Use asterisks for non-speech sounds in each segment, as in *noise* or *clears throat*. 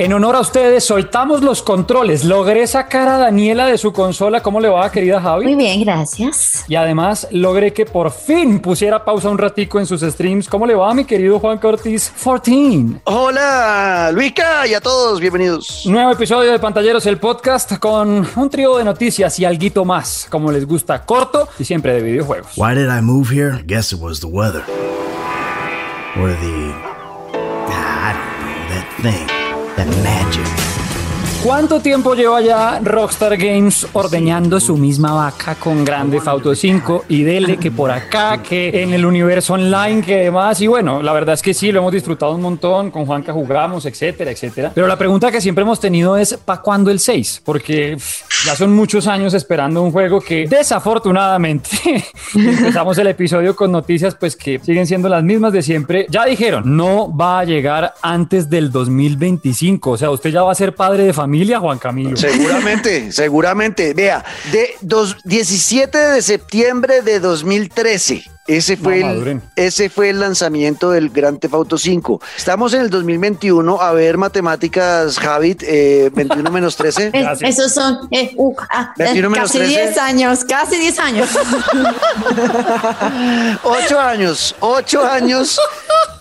En honor a ustedes, soltamos los controles. Logré sacar a Daniela de su consola. ¿Cómo le va, querida Javi? Muy bien, gracias. Y además logré que por fin pusiera pausa un ratico en sus streams. ¿Cómo le va, mi querido Juan Cortés 14? Hola, Luica, y a todos, bienvenidos. Nuevo episodio de Pantalleros, el podcast con un trío de noticias y alguito más, como les gusta, corto y siempre de videojuegos. Why did I move here? Guess it was the weather. Or the. I don't know, that thing. That magic. ¿Cuánto tiempo lleva ya Rockstar Games ordeñando su misma vaca con Grande Auto 5 y dele que por acá, que en el universo online, que demás? Y bueno, la verdad es que sí, lo hemos disfrutado un montón, con Juanca jugamos, etcétera, etcétera. Pero la pregunta que siempre hemos tenido es, ¿para cuándo el 6? Porque ya son muchos años esperando un juego que desafortunadamente *laughs* empezamos el episodio con noticias pues que siguen siendo las mismas de siempre. Ya dijeron, no va a llegar antes del 2025, o sea, usted ya va a ser padre de familia familia, Juan Camilo. Seguramente, *laughs* seguramente. Vea, de dos, 17 de septiembre de 2013. Ese fue, No, el, ese fue el lanzamiento del Grand Theft Auto 5. Estamos en el 2021. A ver, matemáticas, Javid, eh, 21 menos 13. Eh, *laughs* Gracias. esos son eh, uh, ah, eh, 21 menos casi 13. 10 años, casi 10 años. *laughs* Ocho años, ocho años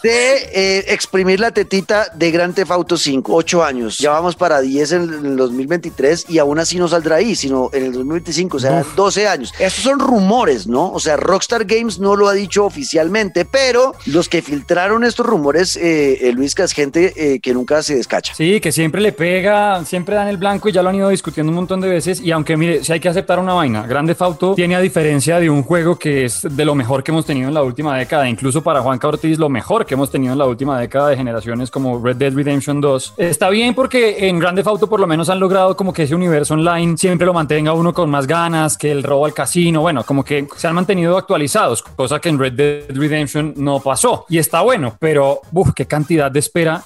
de eh, exprimir la tetita de Grand Theft Auto 5. Ocho años. Ya vamos para 10 en el 2023 y aún así no saldrá ahí, sino en el 2025, o sea, 12 años. Estos son rumores, ¿no? O sea, Rockstar Games no lo ha dicho oficialmente, pero los que filtraron estos rumores, eh, eh, Luis, que es gente eh, que nunca se descacha. Sí, que siempre le pega, siempre dan el blanco y ya lo han ido discutiendo un montón de veces. Y aunque mire, si hay que aceptar una vaina, Grande Auto tiene a diferencia de un juego que es de lo mejor que hemos tenido en la última década, incluso para Juan Ortiz, lo mejor que hemos tenido en la última década de generaciones como Red Dead Redemption 2. Está bien porque en Grande Auto por lo menos han logrado como que ese universo online siempre lo mantenga uno con más ganas, que el robo al casino, bueno, como que se han mantenido actualizados, cosa que en Red Dead Redemption no pasó. Y está bueno, pero, uff, qué cantidad de espera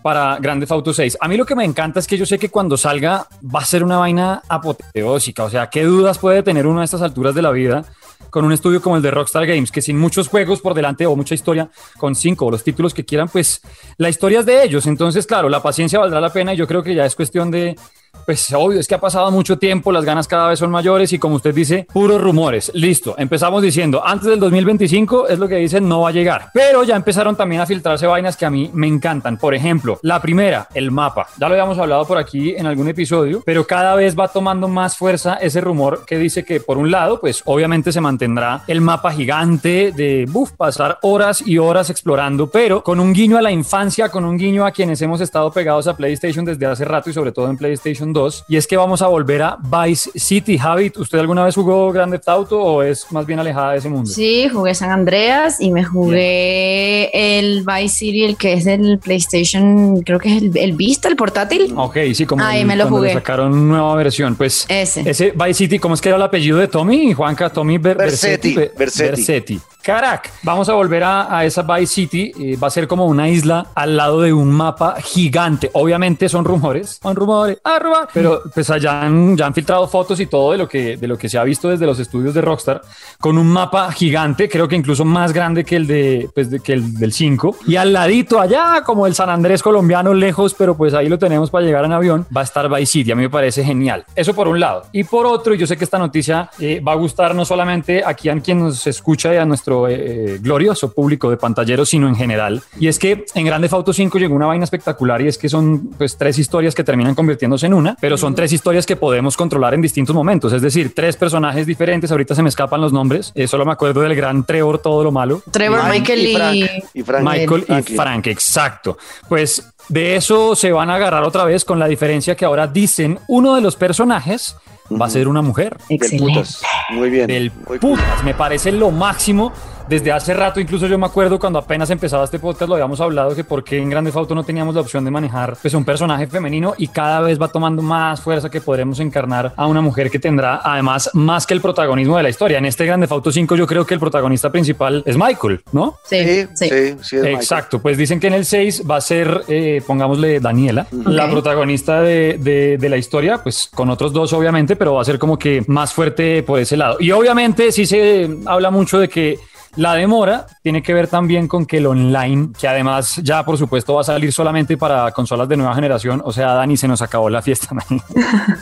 para Grande Auto 6. A mí lo que me encanta es que yo sé que cuando salga va a ser una vaina apoteósica. O sea, ¿qué dudas puede tener uno a estas alturas de la vida con un estudio como el de Rockstar Games? Que sin muchos juegos por delante o mucha historia, con cinco o los títulos que quieran, pues la historia es de ellos. Entonces, claro, la paciencia valdrá la pena y yo creo que ya es cuestión de pues obvio, es que ha pasado mucho tiempo, las ganas cada vez son mayores y como usted dice, puros rumores. Listo, empezamos diciendo, antes del 2025 es lo que dicen, no va a llegar. Pero ya empezaron también a filtrarse vainas que a mí me encantan. Por ejemplo, la primera, el mapa. Ya lo habíamos hablado por aquí en algún episodio, pero cada vez va tomando más fuerza ese rumor que dice que por un lado, pues obviamente se mantendrá el mapa gigante de, buf, pasar horas y horas explorando, pero con un guiño a la infancia, con un guiño a quienes hemos estado pegados a PlayStation desde hace rato y sobre todo en PlayStation 2. Y es que vamos a volver a Vice City. Javi, ¿usted alguna vez jugó Grand Theft Auto o es más bien alejada de ese mundo? Sí, jugué San Andreas y me jugué el Vice City, el que es del PlayStation, creo que es el, el Vista, el portátil. Ok, sí, como Ahí el- me lo cuando le jugué. sacaron nueva versión. Pues Ese. ese Vice City, ¿cómo es que era el apellido de Tommy? Juanca, Tommy Ber- Versetti, Be- Versetti. Versetti. Carac, vamos a volver a, a esa Vice City. eh, va a ser como una isla al lado de un mapa gigante. Obviamente son rumores, son rumores, ah, pero pues allá han, ya han filtrado fotos y todo de lo, que, de lo que se ha visto desde los estudios de Rockstar con un mapa gigante, creo que incluso más grande que el, de, pues, de- que el del 5. Y al ladito allá, como el San Andrés colombiano, lejos, pero pues ahí lo tenemos para llegar en avión, va a estar Vice City. A mí me parece genial. Eso por un lado. Y por otro, y yo sé que esta noticia eh, va a gustar no solamente aquí a quien nos escucha y a nuestro eh, glorioso público de pantalleros, sino en general. Y es que en Grande Auto 5 llegó una vaina espectacular y es que son pues tres historias que terminan convirtiéndose en una, pero son tres historias que podemos controlar en distintos momentos. Es decir, tres personajes diferentes. Ahorita se me escapan los nombres. Eh, solo me acuerdo del gran Trevor, todo lo malo. Trevor, Michael y y, Frank. Y Frank. Michael y. Frank, exacto. Pues de eso se van a agarrar otra vez con la diferencia que ahora dicen uno de los personajes va a ser una mujer. Del Excelente. putas. Muy bien. Del putas, me parece lo máximo desde hace rato, incluso yo me acuerdo cuando apenas empezaba este podcast, lo habíamos hablado, que porque en Grande Auto no teníamos la opción de manejar pues, un personaje femenino y cada vez va tomando más fuerza que podremos encarnar a una mujer que tendrá además más que el protagonismo de la historia. En este Grande Auto 5 yo creo que el protagonista principal es Michael, ¿no? Sí, Sí, sí. sí, sí, es Michael. Exacto, pues dicen que en el 6 va a ser, eh, pongámosle Daniela, la protagonista de, de- de la historia, pues con otros dos obviamente, pero va a ser como que más fuerte por ese lado. Y obviamente sí se habla mucho de que La demora tiene que ver también con que el online, que además ya por supuesto va a salir solamente para consolas de nueva generación, o sea, Dani, se nos acabó la fiesta. *laughs*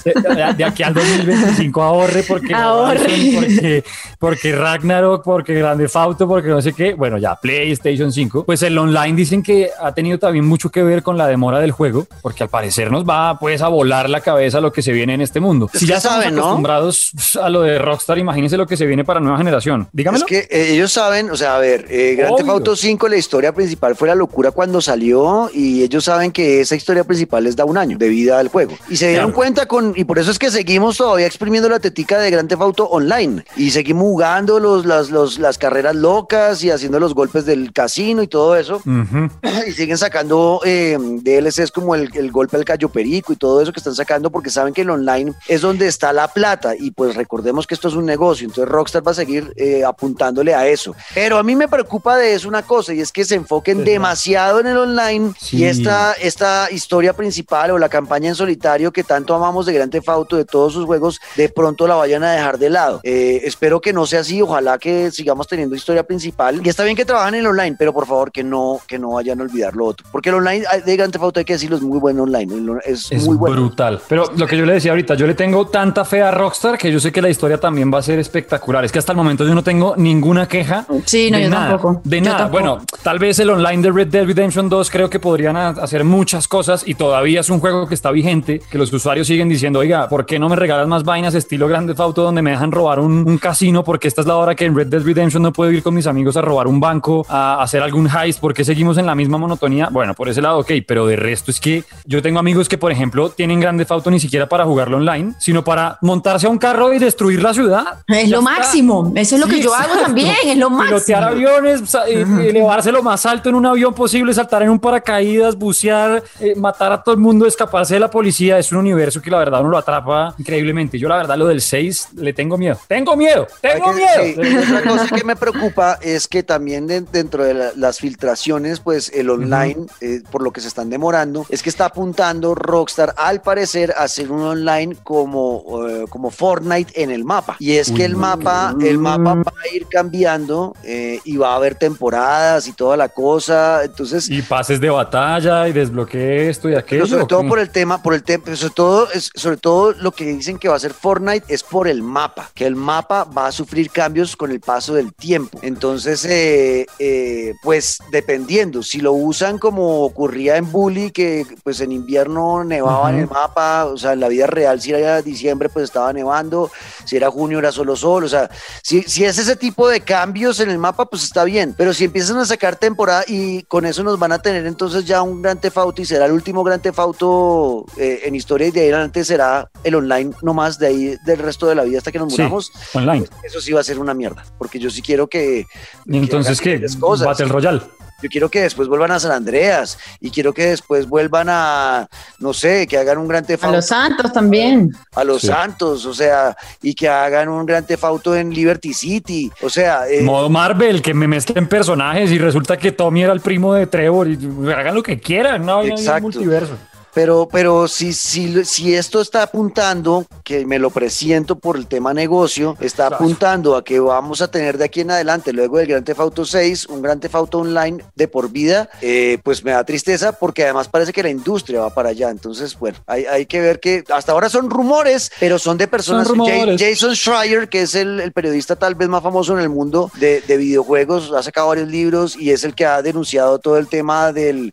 De, de aquí al 2025 ahorre porque, Ahorre. porque, porque Ragnarok, porque Grande Fauto, porque no sé qué. Bueno, ya PlayStation 5. Pues el online dicen que ha tenido también mucho que ver con la demora del juego, porque al parecer nos va pues a volar la cabeza lo que se viene en este mundo. Es si ya saben, ¿no? acostumbrados a lo de Rockstar, imagínense lo que se viene para nueva generación. Dígamelo. Es que eh, ellos saben, o sea, a ver, eh, Grand Theft. Auto 5, la historia principal fue la locura cuando salió y ellos saben que esa historia principal les da un año de vida al juego. Y se dieron Claro. cuenta con, y por eso es que seguimos todavía exprimiendo la tetica de Grand Theft Auto online y seguimos jugando los, las, los- las carreras locas y haciendo los golpes del casino y todo eso. *clears throat* Y siguen sacando eh, DLCs como el, el golpe al callo perico y todo eso que están sacando porque saben que el online es donde está la plata y pues recordemos que esto es un negocio, entonces Rockstar va a seguir eh, apuntándole a eso. Pero a mí me preocupa de eso una cosa y es que se enfoquen demasiado en el online Sí. y esta, esta historia principal o la campaña en solitario que tanto amamos de Grand Theft Auto, de todos sus juegos, de pronto la vayan a dejar de lado. Eh, espero que no sea así, ojalá que sigamos teniendo historia principal y está bien que trabajen en el online, pero por favor que no, que no vayan a olvidar lo otro, porque el online de Grand Theft Auto hay que decirlo es muy bueno online, es, Es muy bueno. brutal. Pero lo que yo le decía ahorita, yo le tengo tanta fe a Rockstar que yo sé que la historia también va a ser espectacular. Es que hasta el momento yo no tengo ninguna queja. Sí, no, de yo nada, tampoco. De nada. tampoco. Bueno, tal vez el online de Red Dead Redemption 2 creo que podrían ha- hacer muchas cosas y todavía es un juego que está vigente, que los usuarios siguen diciendo, oiga, ¿por qué no me regalas más vainas estilo Grande Auto donde me dejan robar un, un casino? Porque esta es la hora que en Red Dead Redemption no puedo ir con mis amigos a robar un banco, a hacer algún heist, porque seguimos en la misma monotonía. Bueno, por ese lado, ok, pero de resto es que yo tengo amigos que, por ejemplo, tienen Grande Auto ni siquiera para jugarlo online, sino para montarse a un carro y destruir la ciudad. Es lo está. máximo. Eso es lo Sí, que yo hago exacto. también. Es lo Pilotear máximo. aviones, elevarse lo más alto en un avión posible, saltar en un paracaídas, bucear, eh, matar a todo el mundo, escaparse de la policía. Es un universo que la verdad uno lo atrapa increíblemente. Yo la verdad lo del 6 le tengo miedo. Tengo miedo, tengo Hay que- miedo. sí, *laughs* otra cosa que me preocupa es que también de- dentro de la- las filtraciones, pues el online, eh, por lo que se están demorando, es que está apuntando Rockstar al parecer a hacer un online como, eh, como Fortnite en el mapa. Y es que el mapa, el mapa va a ir cambiando eh, y va a haber temporadas y toda la cosa. Entonces, Y pases de batalla y desbloquee esto y aquello. pero sobre todo ¿o por el tema, por el tema, sobre todo, es, sobre todo lo que dicen que va a ser Fortnite es por el mapa, que el mapa va a sufrir cambios con el paso del tiempo. Entonces, eh, eh, pues dependiendo, si lo usan como ocurría en Bully, que pues en invierno nevaba en el mapa, o sea, en la vida real, si era diciembre, pues estaba nevando, si era junio, era solo sol, o sea, si, si es ese tipo de cambios en el mapa, pues está bien, pero si empiezan a sacar temporada y con eso nos van a tener entonces ya un Gran Tefauto y será el último Gran Tefauto eh, en historia y de ahí adelante será el online nomás de ahí del resto de la vida hasta que nos Sí, muramos, online. pues, eso sí va a ser una mierda, porque yo sí quiero que... Y entonces, que ¿qué? Battle Royale. Yo quiero que después vuelvan a San Andreas y quiero que después vuelvan a, no sé, que hagan un gran A tefauto los santos también. a los Sí. Santos, o sea, y que hagan un gran tefauto en Liberty City, o sea, eh, Modo Marvel, que me mezclen personajes y resulta que Tommy era el primo de Trevor y hagan lo que quieran, no hay Exacto. multiverso. Pero, pero si, si, si esto está apuntando, que me lo presiento por el tema negocio, está Claro. apuntando a que vamos a tener de aquí en adelante, luego del Gran Tefauto 6, un Gran Tefauto online de por vida, eh, pues me da tristeza porque además parece que la industria va para allá, entonces, bueno, hay, hay que ver que hasta ahora son rumores, pero son de personas, Son Jason Schreier, que es el, el periodista tal vez más famoso en el mundo de, de videojuegos, ha sacado varios libros y es el que ha denunciado todo el tema del,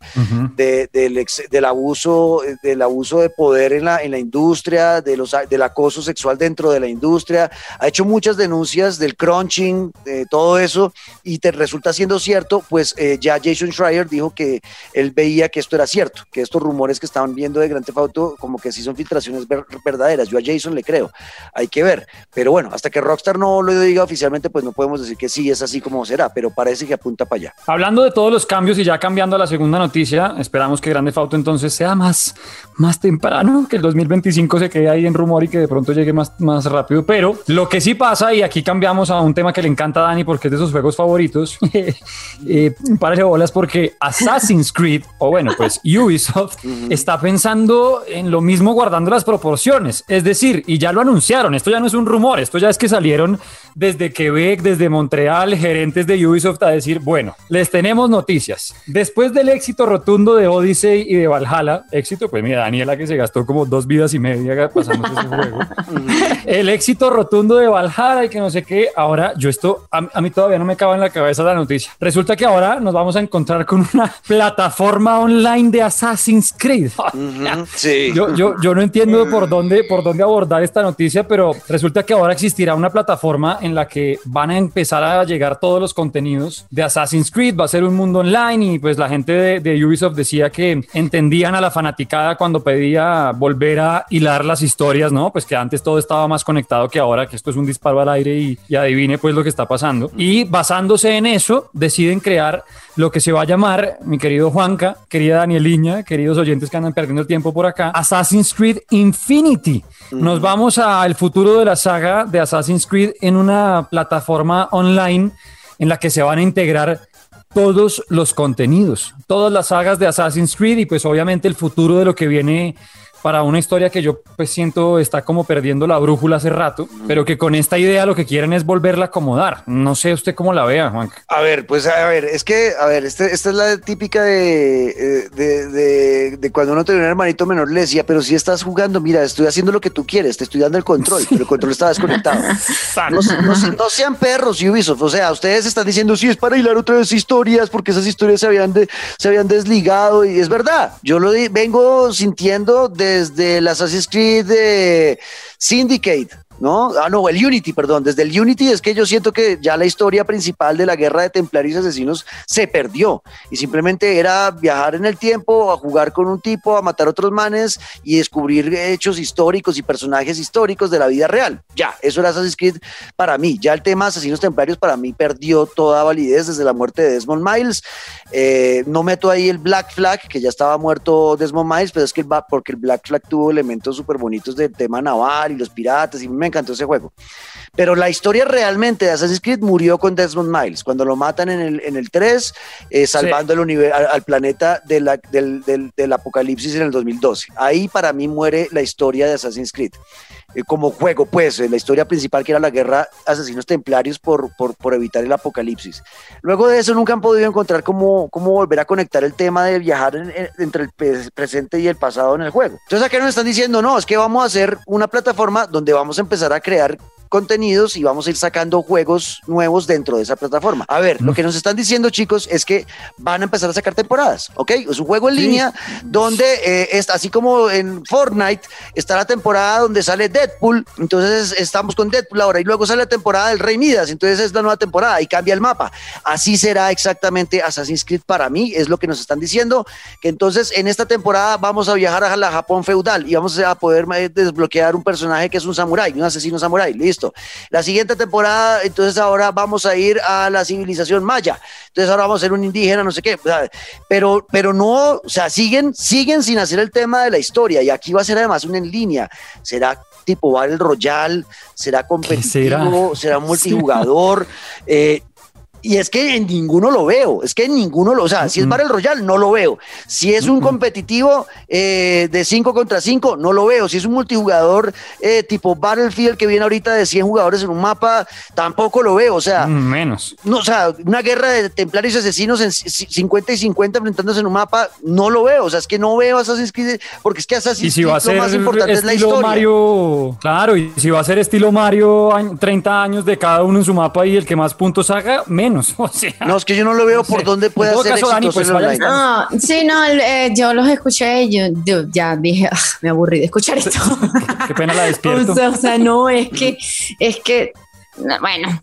de- del, ex- del abuso del abuso de poder en la, en la industria, de los, del acoso sexual dentro de la industria. Ha hecho muchas denuncias del crunching, de todo eso, y te resulta siendo cierto, pues eh, ya Jason Schreier dijo que él veía que esto era cierto, que estos rumores que estaban viendo de Grand Theft Auto como que sí son filtraciones ver- verdaderas. Yo a Jason le creo, hay que ver. Pero bueno, hasta que Rockstar no lo diga oficialmente, pues no podemos decir que sí es así como será, pero parece que apunta para allá. Hablando de todos los cambios y ya cambiando a la segunda noticia, esperamos que Grande Auto entonces sea más más, más temprano, que el 2025 se quede ahí en rumor y que de pronto llegue más, más rápido. Pero lo que sí pasa, y aquí cambiamos a un tema que le encanta a Dani porque es de sus juegos favoritos, *laughs* eh, párale bolas porque Assassin's Creed, o bueno, pues *laughs* Ubisoft, está pensando en lo mismo guardando las proporciones. Es decir, y ya lo anunciaron, esto ya no es un rumor, esto ya es que salieron desde Quebec, desde Montreal, gerentes de Ubisoft a decir, bueno, les tenemos noticias. Después del éxito rotundo de Odyssey y de Valhalla, éxito, pues mira, Daniela que se gastó como dos vidas y media pasando ese juego. *laughs* El éxito rotundo de Valhalla y que no sé qué, ahora yo esto, a, a mí todavía no me acaba en la cabeza la noticia. Resulta que ahora nos vamos a encontrar con una *laughs* plataforma online de Assassin's Creed. Sí. Yo, yo, yo no entiendo por dónde, por dónde abordar esta noticia, pero resulta que ahora existirá una plataforma en la que van a empezar a llegar todos los contenidos de Assassin's Creed. Va a ser un mundo online y pues la gente de, de Ubisoft decía que entendían a la fanaticada cuando pedía volver a hilar las historias, ¿no? Pues que antes todo estaba más conectado que ahora, que esto es un disparo al aire y, y adivine pues lo que está pasando. Y basándose en eso, deciden crear lo que se va a llamar, mi querido Juanca, querida Danieliña, queridos oyentes que andan perdiendo el tiempo por acá, Assassin's Creed Infinity. Nos vamos al futuro de la saga de Assassin's Creed en una plataforma online en la que se van a integrar todos los contenidos, todas las sagas de Assassin's Creed y pues obviamente el futuro de lo que viene para una historia que yo pues siento está como perdiendo la brújula hace rato, pero que con esta idea lo que quieren es volverla a acomodar. No sé usted cómo la vea, Juan. A ver, pues a ver, es que, a ver, este, esta es la típica de, eh, de, de, de cuando uno tenía un hermanito menor le decía, pero si estás jugando, mira, estoy haciendo lo que tú quieres, te estoy dando el control, pero el control está desconectado. *laughs* No, no se- no sean perros, Ubisoft, o sea, ustedes están diciendo, sí, es para hilar otra vez historias, porque esas historias se habían, de- se habían desligado, y es verdad, yo lo vengo sintiendo desde el Assassin's Creed de Syndicate, ¿no? Ah, no, el Unity, perdón. Desde el Unity es que yo siento que ya la historia principal de la guerra de templarios y asesinos se perdió y simplemente era viajar en el tiempo, a jugar con un tipo, a matar otros manes y descubrir hechos históricos y personajes históricos de la vida real. Ya, eso era Assassin's Creed para mí. Ya el tema asesinos templarios para mí perdió toda validez desde la muerte de Desmond Miles. Eh, no meto ahí el Black Flag, que ya estaba muerto Desmond Miles, pero es que el, porque el Black Flag tuvo elementos súper bonitos del tema naval y los piratas, y me encantó ese juego. Pero la historia realmente de Assassin's Creed murió con Desmond Miles, cuando lo matan en el, en el 3, eh, salvando el univer- al, al planeta de la- del, del- del apocalipsis en el 2012. Ahí para mí muere la historia de Assassin's Creed. Eh, como juego, pues, eh, la historia principal que era la guerra asesinos templarios por, por, por evitar el apocalipsis. Luego de eso nunca han podido encontrar cómo, cómo volver a conectar el tema de viajar en- en- entre el presente y el pasado en el juego. Entonces acá nos están diciendo, no, es que vamos a hacer una plataforma donde vamos a empezar a crear contenidos y vamos a ir sacando juegos nuevos dentro de esa plataforma. A ver, lo que nos están diciendo chicos es que van a empezar a sacar temporadas, ¿ok? Es un juego en línea donde eh, es, así como en Fortnite está la temporada donde sale Deadpool, entonces estamos con Deadpool ahora y luego sale la temporada del Rey Midas, entonces es la nueva temporada y cambia el mapa. Así será exactamente Assassin's Creed para mí, es lo que nos están diciendo, que entonces en esta temporada vamos a viajar a la Japón feudal y vamos a poder eh, desbloquear un personaje que es un samurái, un asesino samurái, listo. La siguiente temporada, entonces ahora vamos a ir a la civilización maya, entonces ahora vamos a ser un indígena, no sé qué, pero, pero no, o sea, siguen, siguen sin hacer el tema de la historia y aquí va a ser además un en línea, será tipo Battle Royale, será competitivo, será, *laughs* multijugador, eh, y es que en ninguno lo veo, es que en ninguno lo, o sea, si es Battle Royale, no lo veo. Si es un competitivo eh, de 5 contra 5, no lo veo. Si es un multijugador eh, tipo Battlefield que viene ahorita de 100 jugadores en un mapa, tampoco lo veo. O sea, Mm, Menos. no, o sea, una guerra de templarios y asesinos en c- 50 y 50 enfrentándose en un mapa, no lo veo. O sea, es que no veo Assassin's Creed, porque es que Assassin's si Creed lo más importante es la historia. Mario, claro, y si va a ser estilo Mario, añ- 30 años de cada uno en su mapa y el que más puntos haga, menos. *laughs* O sea, No, es que yo no lo veo por sé. dónde puede ser caso, Dani, pues online. No, sí, no, eh, yo los escuché y yo, yo ya dije, "Ah, me aburrí de escuchar esto. *laughs* qué pena la despierto. O sea, o sea, no, es que, es que, no, bueno,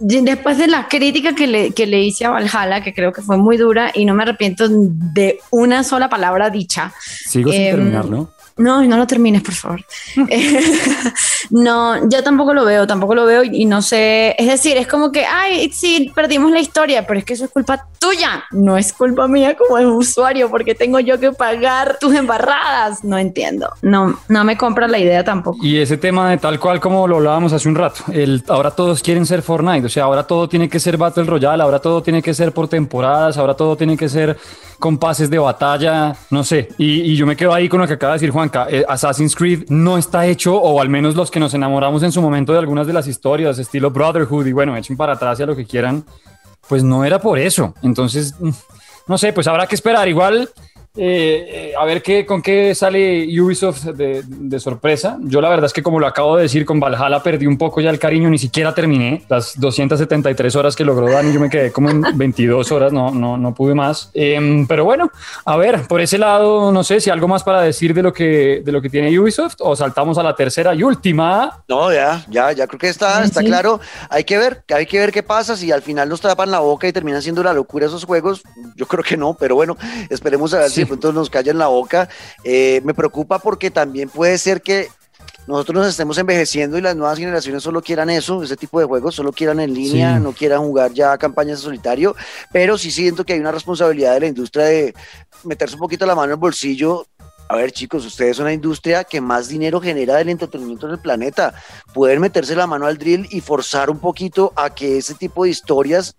después de la crítica que le, que le hice a Valhalla, que creo que fue muy dura y no me arrepiento de una sola palabra dicha. Sigo sin Em, terminar, ¿no? No, no lo termines, por favor. Eh, *laughs* no, yo tampoco lo veo, tampoco lo veo y no sé, es decir, es como que, ay, sí, perdimos la historia, pero es que eso es culpa tuya, no es culpa mía como usuario, porque tengo yo que pagar tus embarradas, no entiendo, no, no me compra la idea tampoco. Y ese tema de tal cual como lo hablábamos hace un rato, el, ahora todos quieren ser Fortnite, o sea, ahora todo tiene que ser Battle Royale, ahora todo tiene que ser por temporadas, ahora todo tiene que ser con pases de batalla, no sé. Y, yo me quedo ahí con lo que acaba de decir Juanca. Eh, Assassin's Creed no está hecho, o al menos los que nos enamoramos en su momento de algunas de las historias, estilo Brotherhood, y bueno, echen para atrás y lo que quieran, pues no era por eso. Entonces, mm, no sé, pues habrá que esperar. Igual eh, a ver qué, con qué sale Ubisoft de, sorpresa. Yo la verdad es que como lo acabo de decir, con Valhalla perdí un poco ya el cariño, ni siquiera terminé las 273 horas que logró Dani, yo me quedé como en *laughs* 22 horas, no, no, no pude más. Em, pero bueno, a ver, por ese lado, no sé si algo más para decir de lo que, de lo que tiene Ubisoft o saltamos a la tercera y última. No, ya, ya, ya creo que está, está claro. Hay que ver, hay que ver qué pasa si al final nos tapan la boca y terminan siendo la locura esos juegos. Yo creo que no, pero bueno, esperemos a ver si pronto nos en la boca. Eh, me preocupa porque también puede ser que nosotros nos estemos envejeciendo y las nuevas generaciones solo quieran eso, ese tipo de juegos, solo quieran en línea, no quieran jugar ya campañas de solitario, pero sí siento que hay una responsabilidad de la industria de meterse un poquito la mano en el bolsillo a ver, chicos, ustedes son una industria que más dinero genera del entretenimiento en el planeta. Pueden meterse la mano al drill y forzar un poquito a que ese tipo de historias,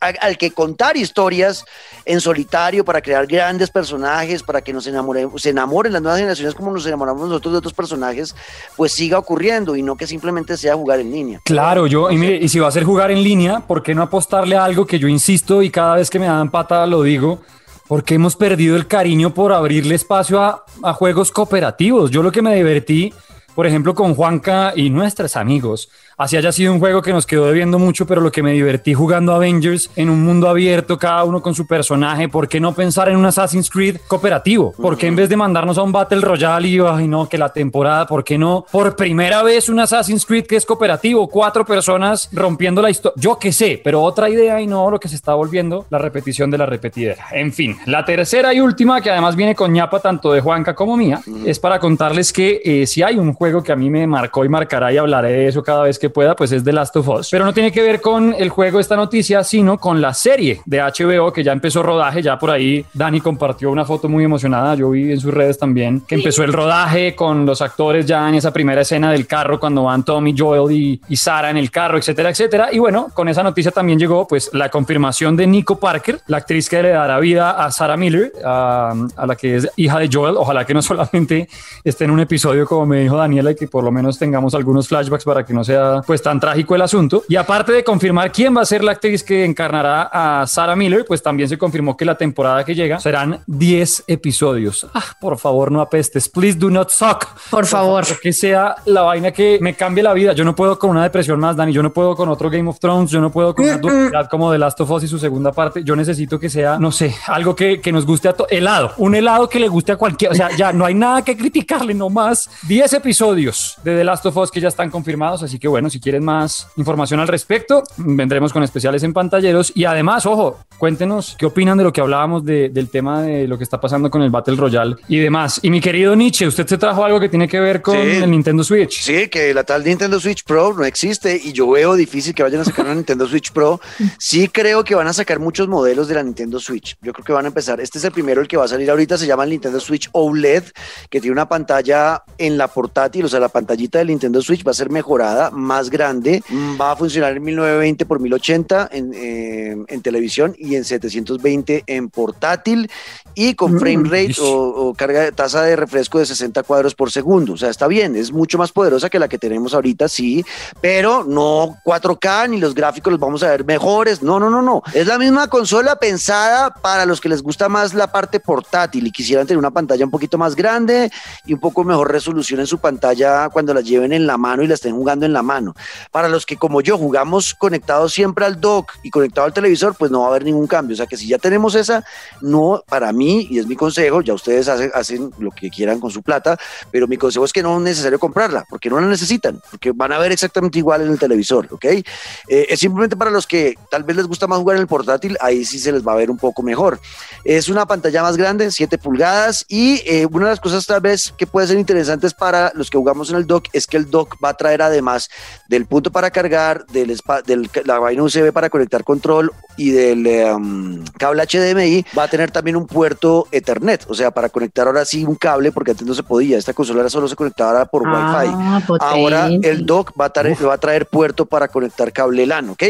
al que contar historias en solitario para crear grandes personajes, para que nos enamoremos, se enamoren las nuevas generaciones como nos enamoramos nosotros de otros personajes, pues siga ocurriendo y no que simplemente sea jugar en línea. Claro, yo, y si va a ser jugar en línea, ¿por qué no apostarle a algo que yo insisto y cada vez que me dan patada lo digo? Porque hemos perdido el cariño por abrirle espacio a, juegos cooperativos. Yo lo que me divertí, por ejemplo, con Juanca y nuestros amigos, así haya sido un juego que nos quedó debiendo mucho, pero lo que me divertí jugando Avengers en un mundo abierto, cada uno con su personaje, ¿por qué no pensar en un Assassin's Creed cooperativo? ¿Por qué en vez de mandarnos a un Battle Royale y, ay no, que la temporada, ¿por qué no? Por primera vez un Assassin's Creed que es cooperativo, cuatro personas rompiendo la historia, yo qué sé, pero otra idea y no lo que se está volviendo la repetición de la repetidera. En fin, la tercera y última, que además viene con ñapa tanto de Juanca como mía, es para contarles que eh, si hay un juego que a mí me marcó y marcará y hablaré de eso cada vez que pueda, pues es The Last of Us. Pero no tiene que ver con el juego esta noticia, sino con la serie de HBO que ya empezó rodaje. Ya por ahí Dani compartió una foto muy emocionada. Yo vi en sus redes también que empezó el rodaje con los actores ya en esa primera escena del carro cuando van Tommy, Joel y, y Sara en el carro, etcétera, etcétera. Y bueno, con esa noticia también llegó pues la confirmación de Nico Parker, la actriz que le dará vida a Sarah Miller, a, a la que es hija de Joel. Ojalá que no *laughs* solamente esté en un episodio como me dijo Daniela y que por lo menos tengamos algunos flashbacks para que no sea pues tan trágico el asunto. Y aparte de confirmar quién va a ser la actriz que encarnará a Sarah Miller, pues también se confirmó que la temporada que llega serán 10 episodios. Ah, por favor, no apestes. Please do not suck. Por favor. Que sea la vaina que me cambie la vida. Yo no puedo con una depresión más, Dani. Yo no puedo con otro Game of Thrones. Yo no puedo con una dualidad como The Last of Us y su segunda parte. Yo necesito que sea, no sé, algo que, que nos guste a todo. Helado. Un helado que le guste a cualquiera. O sea, ya no hay nada que criticarle, no más. 10 episodios de The Last of Us que ya están confirmados. Así que bueno, si quieren más información al respecto, vendremos con especiales en pantalleros. Y además, ojo, cuéntenos qué opinan de lo que hablábamos de, del tema de lo que está pasando con el Battle Royale y demás. Y mi querido Nietzsche, usted se trajo algo que tiene que ver con el Nintendo Switch. Sí, que la tal Nintendo Switch Pro no existe y yo veo difícil que vayan a sacar una Nintendo Switch Pro. Sí creo que van a sacar muchos modelos de la Nintendo Switch. Yo creo que van a empezar. Este es el primero, el que va a salir ahorita, se llama el Nintendo Switch OLED, que tiene una pantalla en la portátil, o sea, la pantallita del Nintendo Switch va a ser mejorada, más grande, mm, va a funcionar en 1920 por 1080 en, eh, en televisión y en 720 en portátil y con Mm, frame rate o, o carga de tasa de refresco de 60 cuadros por segundo. O sea, está bien, es mucho más poderosa que la que tenemos ahorita, sí, pero no 4K ni los gráficos los vamos a ver mejores. No, no, no, no. Es la misma consola pensada para los que les gusta más la parte portátil y quisieran tener una pantalla un poquito más grande y un poco mejor resolución en su pantalla cuando la lleven en la mano y la estén jugando en la mano. Para los que como yo jugamos conectados siempre al dock y conectado al televisor, pues no va a haber ningún cambio. O sea que si ya tenemos esa, no, para mí, y es mi consejo, ya ustedes hacen, hacen lo que quieran con su plata, pero mi consejo es que no es necesario comprarla, porque no la necesitan, porque van a ver exactamente igual en el televisor, ¿ok? Eh, es simplemente para los que tal vez les gusta más jugar en el portátil, ahí sí se les va a ver un poco mejor. Es una pantalla más grande, 7 pulgadas, y eh, una de las cosas tal vez que puede ser interesantes para los que jugamos en el dock es que el dock va a traer además del punto para cargar, del, spa- del la vaina USB para conectar control y del em, cable HDMI, va a tener también un puerto Ethernet, o sea, para conectar ahora sí un cable, porque antes no se podía, esta consola solo se conectaba ahora por Wi-Fi. Ah, Ahora potente. el dock va a, traer, va a traer puerto para conectar cable LAN, ¿ok?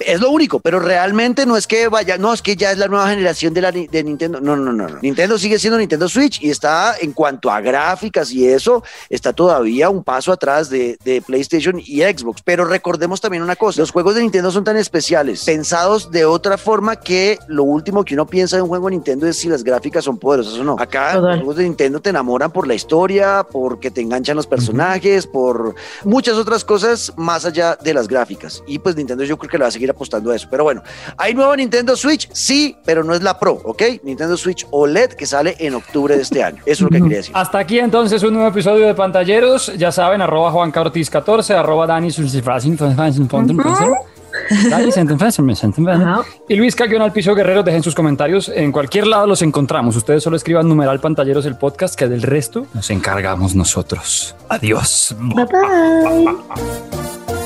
Es lo único, pero realmente no es que vaya, no, es que ya es la nueva generación de, la, de Nintendo. No, no, no, no. Nintendo sigue siendo Nintendo Switch y está en cuanto a gráficas y eso, está todavía un paso atrás de, de PlayStation y Xbox. Pero recordemos también una cosa, los juegos de Nintendo son tan especiales, pensados de otra forma que lo último que uno piensa de un juego de Nintendo es si las gráficas son poderosas o no. Acá Total. los juegos de Nintendo te enamoran por la historia, porque te enganchan los personajes, por muchas otras cosas más allá de las gráficas. Y pues Nintendo yo creo que le va a seguir apostando a eso. Pero bueno, ¿hay nuevo Nintendo Switch? Sí, pero no es la Pro, ¿ok? Nintendo Switch OLED que sale en octubre de este año. Eso es lo que quería decir. Hasta aquí entonces un nuevo episodio de Pantalleros. Ya saben, arroba Juan Ortiz 14, arroba Dani Dani. Ajá. Y Luis Caguión al piso guerrero, dejen sus comentarios. En cualquier lado los encontramos. Ustedes solo escriban numeral pantalleros el podcast, que del resto nos encargamos nosotros. Adiós. Bye bye.